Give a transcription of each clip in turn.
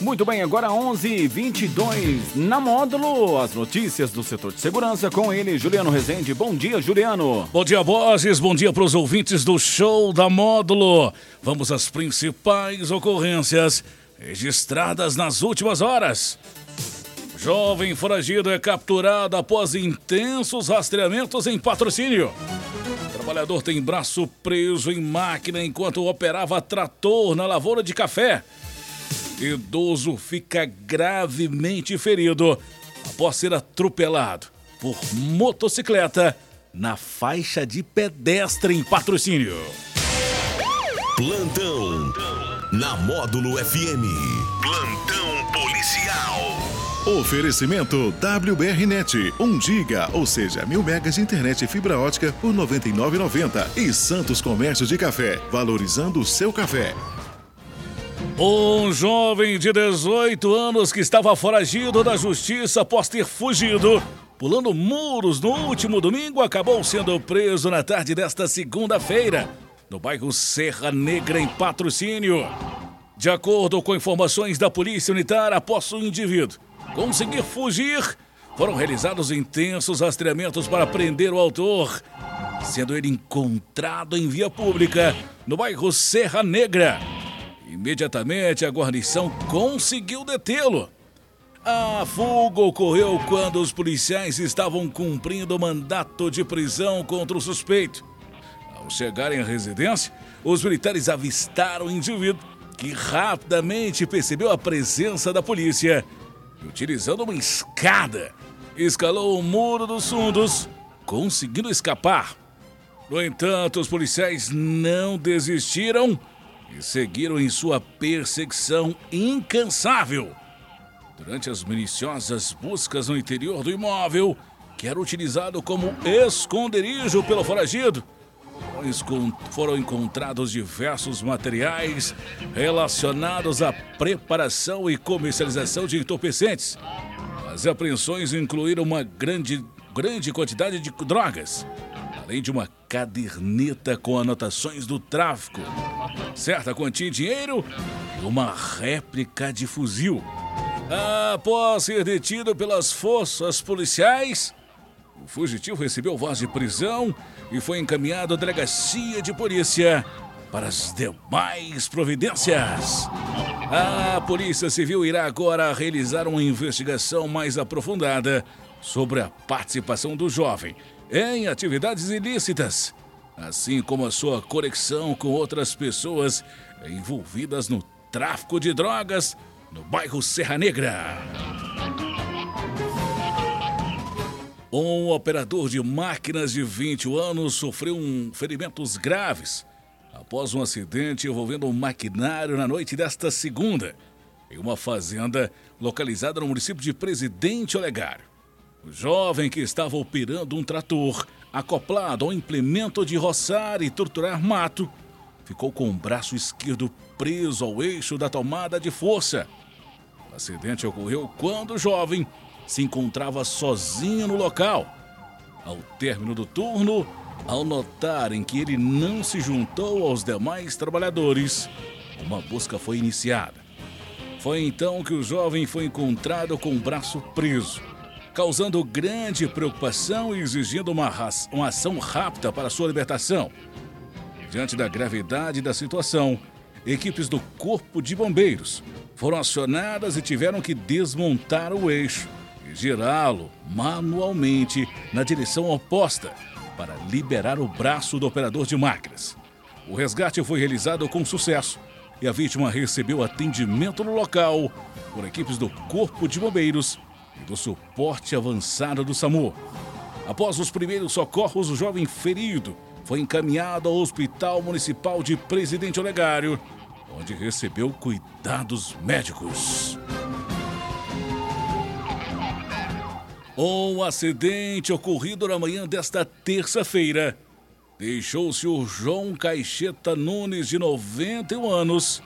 Muito bem, agora 11:22 na módulo, as notícias do setor de segurança com ele, Juliano Rezende. Bom dia, Juliano. Bom dia, bosses. Bom dia para os ouvintes do show da módulo. Vamos às principais ocorrências registradas nas últimas horas. Jovem foragido é capturado após intensos rastreamentos em patrocínio. Trabalhador tem braço preso em máquina enquanto operava trator na lavoura de café. Idoso fica gravemente ferido após ser atropelado por motocicleta na faixa de pedestre em patrocínio. Plantão na Módulo FM. Plantão policial. Oferecimento WBRnet, 1 giga, ou seja, mil megas de internet e fibra ótica por R$ 99,90. E Santos Comércio de Café, valorizando o seu café. Um jovem de 18 anos que estava foragido da justiça após ter fugido, pulando muros no último domingo, acabou sendo preso na tarde desta segunda-feira, no bairro Serra Negra, em patrocínio. De acordo com informações da Polícia Militar, após o indivíduo conseguir fugir, foram realizados intensos rastreamentos para prender o autor, sendo ele encontrado em via pública no bairro Serra Negra. Imediatamente a guarnição conseguiu detê-lo. A fuga ocorreu quando os policiais estavam cumprindo o mandato de prisão contra o suspeito. Ao chegarem à residência, os militares avistaram o indivíduo que rapidamente percebeu a presença da polícia e, utilizando uma escada, escalou o muro dos fundos, conseguindo escapar. No entanto, os policiais não desistiram e seguiram em sua perseguição incansável. Durante as minuciosas buscas no interior do imóvel, que era utilizado como esconderijo pelo foragido, foram encontrados diversos materiais relacionados à preparação e comercialização de entorpecentes. As apreensões incluíram uma grande, grande quantidade de drogas, além de uma caderneta com anotações do tráfico, certa quantia de dinheiro e uma réplica de fuzil. Após ser detido pelas forças policiais, o fugitivo recebeu voz de prisão e foi encaminhado à delegacia de polícia para as demais providências. A Polícia Civil irá agora realizar uma investigação mais aprofundada sobre a participação do jovem em atividades ilícitas, assim como a sua conexão com outras pessoas envolvidas no tráfico de drogas no bairro Serra Negra. Um operador de máquinas de 20 anos sofreu um ferimentos graves após um acidente envolvendo um maquinário na noite desta segunda, em uma fazenda localizada no município de Presidente Olegário. O jovem que estava operando um trator acoplado ao implemento de roçar e torturar mato ficou com o braço esquerdo preso ao eixo da tomada de força. O acidente ocorreu quando o jovem se encontrava sozinho no local. Ao término do turno, ao notarem que ele não se juntou aos demais trabalhadores, uma busca foi iniciada. Foi então que o jovem foi encontrado com o braço preso, causando grande preocupação e exigindo uma, uma ação rápida para sua libertação. Diante da gravidade da situação, equipes do Corpo de Bombeiros foram acionadas e tiveram que desmontar o eixo e girá-lo manualmente na direção oposta para liberar o braço do operador de máquinas. O resgate foi realizado com sucesso e a vítima recebeu atendimento no local por equipes do Corpo de Bombeiros do suporte avançado do SAMU. Após os primeiros socorros, o jovem ferido foi encaminhado ao Hospital Municipal de Presidente Olegário, onde recebeu cuidados médicos. Um acidente ocorrido na manhã desta terça-feira deixou o senhor João Caixeta Nunes, de 91 anos,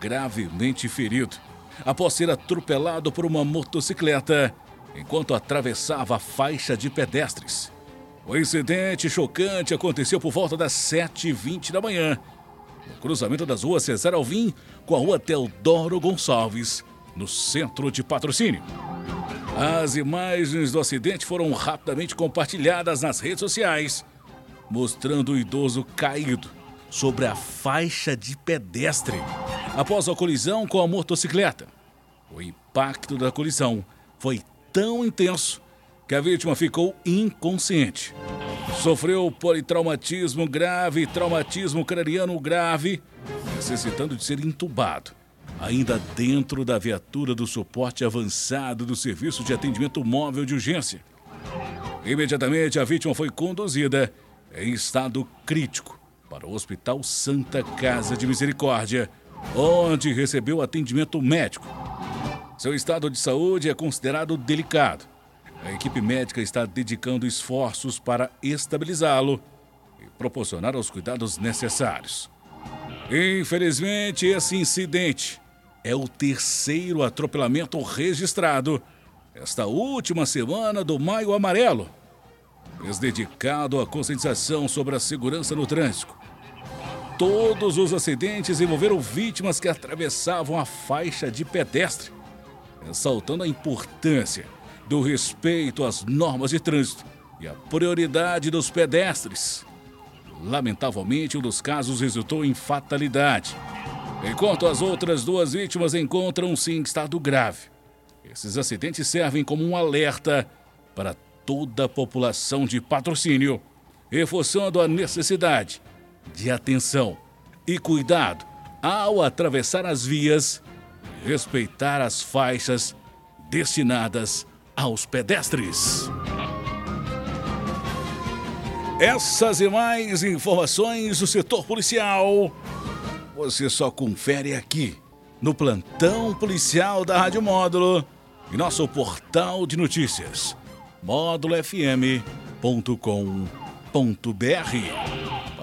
gravemente ferido após ser atropelado por uma motocicleta enquanto atravessava a faixa de pedestres. O incidente chocante aconteceu por volta das 7h20 da manhã no cruzamento das ruas Cesar Alvim com a rua Teodoro Gonçalves, no centro de patrocínio. As imagens do acidente foram rapidamente compartilhadas nas redes sociais, mostrando o idoso caído sobre a faixa de pedestre após a colisão com a motocicleta. O impacto da colisão foi tão intenso que a vítima ficou inconsciente. Sofreu politraumatismo grave traumatismo craniano grave, necessitando de ser entubado ainda dentro da viatura do suporte avançado do Serviço de Atendimento Móvel de Urgência. Imediatamente, a vítima foi conduzida em estado crítico para o Hospital Santa Casa de Misericórdia, onde recebeu atendimento médico. Seu estado de saúde é considerado delicado. A equipe médica está dedicando esforços para estabilizá-lo e proporcionar os cuidados necessários. Infelizmente, esse incidente é o terceiro atropelamento registrado esta última semana do Maio Amarelo, mês dedicado à conscientização sobre a segurança no trânsito. Todos os acidentes envolveram vítimas que atravessavam a faixa de pedestre, ressaltando a importância do respeito às normas de trânsito e a prioridade dos pedestres. Lamentavelmente, um dos casos resultou em fatalidade enquanto as outras duas vítimas encontram-se em estado grave. Esses acidentes servem como um alerta para toda a população de patrocínio, reforçando a necessidade de atenção e cuidado ao atravessar as vias respeitar as faixas destinadas aos pedestres. Essas e mais informações do setor policial você só confere aqui no plantão policial da Rádio Módulo e nosso portal de notícias módulofm.com.br.